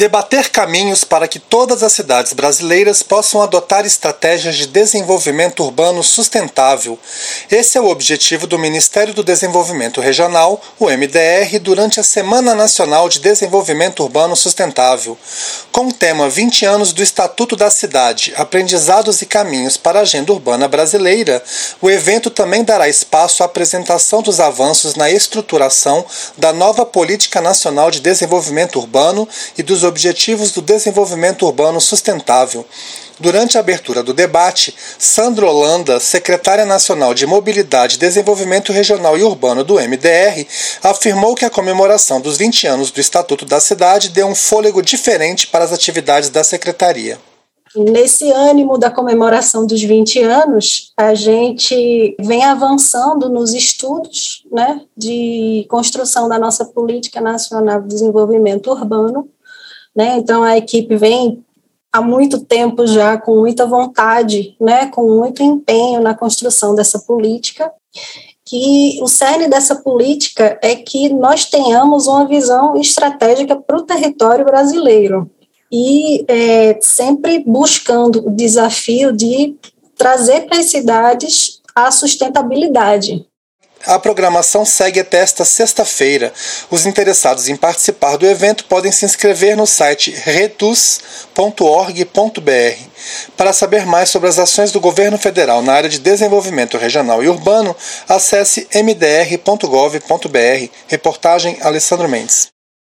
Debater caminhos para que todas as cidades brasileiras possam adotar estratégias de desenvolvimento urbano sustentável. Esse é o objetivo do Ministério do Desenvolvimento Regional, o MDR, durante a Semana Nacional de Desenvolvimento Urbano Sustentável. Com o tema 20 anos do Estatuto da Cidade, Aprendizados e Caminhos para a Agenda Urbana Brasileira, o evento também dará espaço à apresentação dos avanços na estruturação da nova Política Nacional de Desenvolvimento Urbano e dos Objetivos do Desenvolvimento Urbano Sustentável. Durante a abertura do debate, Sandro Holanda, secretária nacional de Mobilidade, Desenvolvimento Regional e Urbano do MDR, afirmou que a comemoração dos 20 anos do Estatuto da Cidade deu um fôlego diferente para as atividades da secretaria. Nesse ânimo da comemoração dos 20 anos, a gente vem avançando nos estudos né, de construção da nossa Política Nacional de Desenvolvimento Urbano, né? Então a equipe vem há muito tempo já com muita vontade, né, com muito empenho na construção dessa política, que o cerne dessa política é que nós tenhamos uma visão estratégica para o território brasileiro. E é, sempre buscando o desafio de trazer para as cidades a sustentabilidade, a programação segue até esta sexta-feira. Os interessados em participar do evento podem se inscrever no site retus.org.br. Para saber mais sobre as ações do governo federal na área de desenvolvimento regional e urbano, acesse mdr.gov.br. Reportagem Alessandro Mendes.